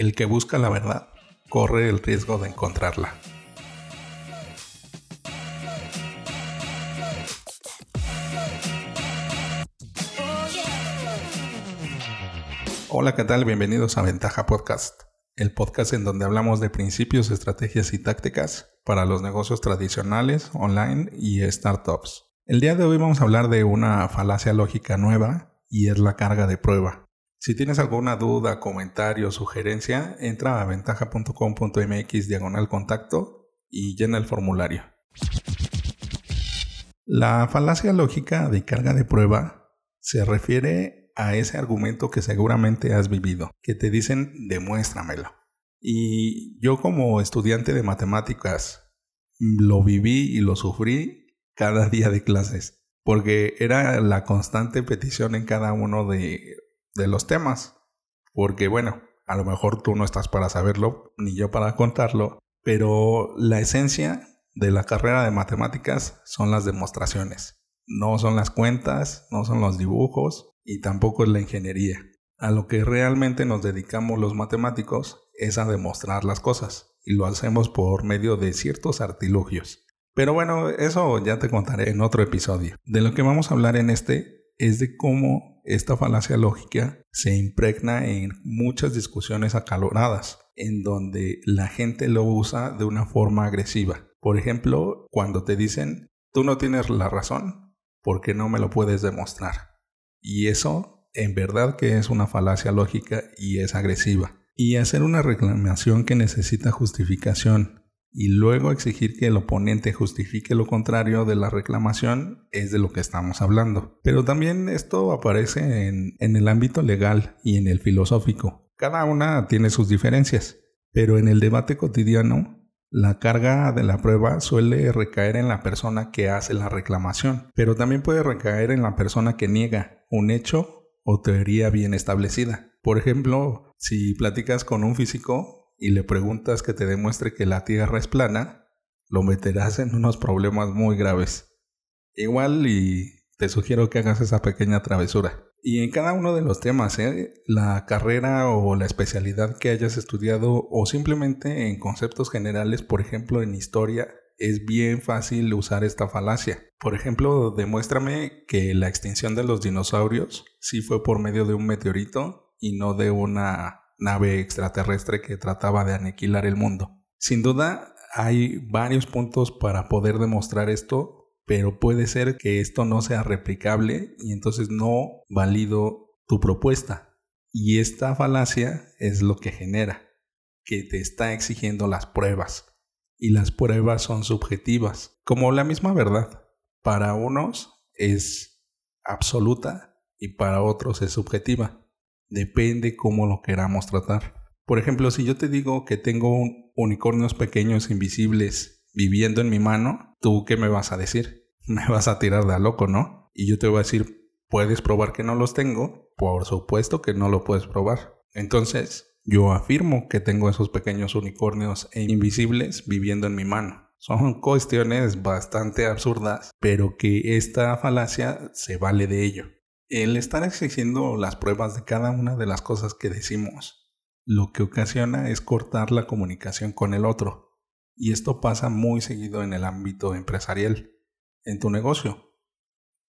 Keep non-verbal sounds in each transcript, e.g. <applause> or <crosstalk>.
El que busca la verdad corre el riesgo de encontrarla. Hola, ¿qué tal? Bienvenidos a Ventaja Podcast, el podcast en donde hablamos de principios, estrategias y tácticas para los negocios tradicionales, online y startups. El día de hoy vamos a hablar de una falacia lógica nueva y es la carga de prueba. Si tienes alguna duda, comentario sugerencia, entra a ventaja.com.mx diagonal contacto y llena el formulario. La falacia lógica de carga de prueba se refiere a ese argumento que seguramente has vivido, que te dicen demuéstramelo. Y yo como estudiante de matemáticas lo viví y lo sufrí cada <laughs> día de clases, porque era la constante petición en cada uno de de los temas. Porque bueno, a lo mejor tú no estás para saberlo, ni yo para contarlo, pero la esencia de la carrera de matemáticas son las demostraciones. No son las cuentas, no son los dibujos y tampoco es la ingeniería. A lo que realmente nos dedicamos los matemáticos es a demostrar las cosas y lo hacemos por medio de ciertos artilugios. Pero bueno, eso ya te contaré en otro episodio. De lo que vamos a hablar en este es de cómo esta falacia lógica se impregna en muchas discusiones acaloradas, en donde la gente lo usa de una forma agresiva. Por ejemplo, cuando te dicen, tú no tienes la razón, porque no me lo puedes demostrar. Y eso, en verdad que es una falacia lógica y es agresiva. Y hacer una reclamación que necesita justificación y luego exigir que el oponente justifique lo contrario de la reclamación es de lo que estamos hablando. Pero también esto aparece en, en, el ámbito legal y en el filosófico. Cada una tiene sus diferencias, pero en el debate cotidiano la carga de la prueba suele recaer en la persona que hace la reclamación, pero también puede recaer en la persona que niega un hecho o teoría bien establecida. Por ejemplo, si platicas con un físico, y le preguntas que te demuestre que la Tierra es plana, lo meterás en unos problemas muy graves. Igual y te sugiero que hagas esa pequeña travesura. Y en cada uno de los temas, ¿eh? la carrera o la especialidad que hayas estudiado o simplemente en conceptos generales, por ejemplo en historia, es bien fácil usar esta falacia. Por ejemplo, demuéstrame que la extinción de los dinosaurios sí fue por medio de un meteorito y no de una nave extraterrestre que trataba de aniquilar el mundo. Sin duda, hay varios puntos para poder demostrar esto, pero puede ser que esto no sea replicable y entonces no valido tu propuesta. Y esta falacia es lo que genera, que te está exigiendo las pruebas. Y las pruebas son subjetivas, como la misma verdad. Para unos es absoluta y para otros es subjetiva. Depende cómo lo queramos tratar. Por ejemplo, si yo te digo que tengo unicornios pequeños invisibles viviendo en mi mano, ¿tú qué me vas a decir? <laughs> Me vas a tirar de loco, ¿no? Y yo te voy a decir, ¿puedes probar que no los tengo? Por supuesto que no lo puedes probar. Entonces, yo afirmo que tengo esos pequeños unicornios e invisibles viviendo en mi mano. Son cuestiones bastante absurdas, pero que esta falacia se vale de ello. El estar exigiendo las pruebas de cada una de las cosas que decimos, lo que ocasiona es cortar la comunicación con el otro. Y esto pasa muy seguido en el ámbito empresarial, en tu negocio.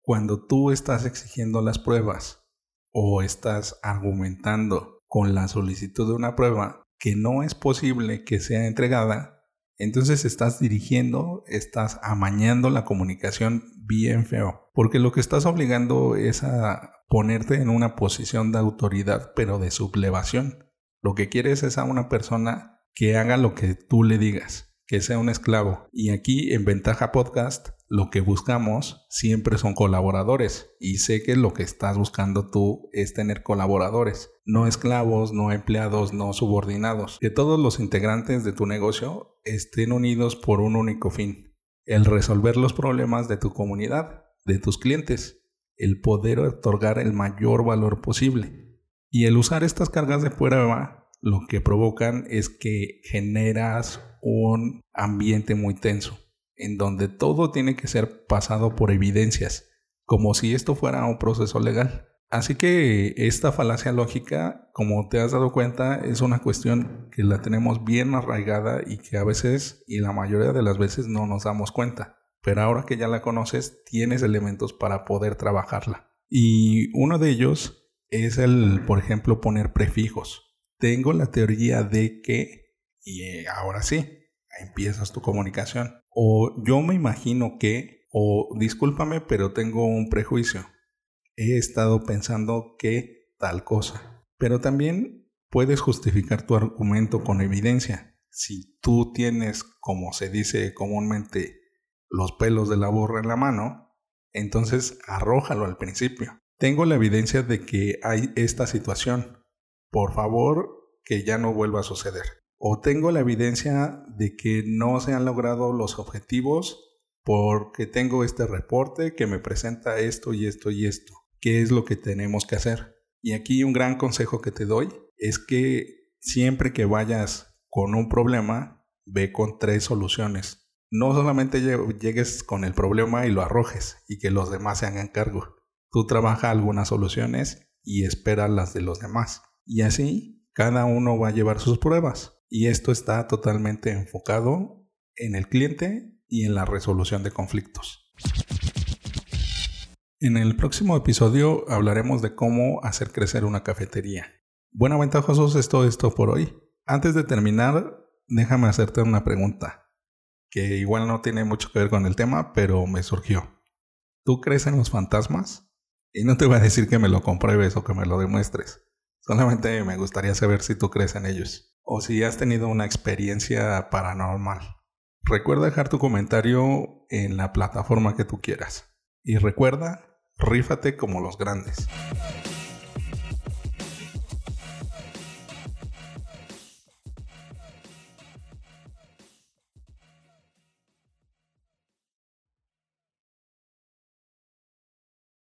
Cuando tú estás exigiendo las pruebas o estás argumentando con la solicitud de una prueba que no es posible que sea entregada, entonces estás dirigiendo, estás amañando la comunicación bien feo. Porque lo que estás obligando es a ponerte en una posición de autoridad, pero de sublevación. Lo que quieres es a una persona que haga lo que tú le digas que sea un esclavo. Y aquí en Ventaja Podcast lo que buscamos siempre son colaboradores. Y sé que lo que estás buscando tú es tener colaboradores, no esclavos, no empleados, no subordinados. Que todos los integrantes de tu negocio estén unidos por un único fin. El resolver los problemas de tu comunidad, de tus clientes. El poder otorgar el mayor valor posible. Y el usar estas cargas de prueba lo que provocan es que generas un ambiente muy tenso, en donde todo tiene que ser pasado por evidencias, como si esto fuera un proceso legal. Así que esta falacia lógica, como te has dado cuenta, es una cuestión que la tenemos bien arraigada y que a veces y la mayoría de las veces no nos damos cuenta. Pero ahora que ya la conoces, tienes elementos para poder trabajarla. Y uno de ellos es el, por ejemplo, poner prefijos. Tengo la teoría de que, y eh, ahora sí, empiezas tu comunicación. O yo me imagino que, o discúlpame, pero tengo un prejuicio he estado pensando que tal cosa. Pero también puedes justificar tu argumento con evidencia. Si tú tienes, como se dice comúnmente, los pelos de la burra en la mano, entonces arrójalo al principio. Tengo la evidencia de que hay esta situación. Por favor, que ya no vuelva a suceder. O tengo la evidencia de que no se han logrado los objetivos porque tengo este reporte que me presenta esto y esto y esto qué es lo que tenemos que hacer. Y aquí un gran consejo que te doy es que siempre que vayas con un problema, ve con tres soluciones. No solamente llegues con el problema y lo arrojes y que los demás se hagan cargo. Tú trabaja algunas soluciones y espera las de los demás. Y así cada uno va a llevar sus pruebas. Y esto está totalmente enfocado en el cliente y en la resolución de conflictos. En el próximo episodio hablaremos de cómo hacer crecer una cafetería. Bueno, ventajosos es todo esto por hoy. Antes de terminar, déjame hacerte una pregunta, que igual no tiene mucho que ver con el tema, pero me surgió. ¿Tú crees en los fantasmas? Y no te voy a decir que me lo compruebes o que me lo demuestres. Solamente me gustaría saber si tú crees en ellos o si has tenido una experiencia paranormal. Recuerda dejar tu comentario en la plataforma que tú quieras. Y recuerda rífate como los grandes.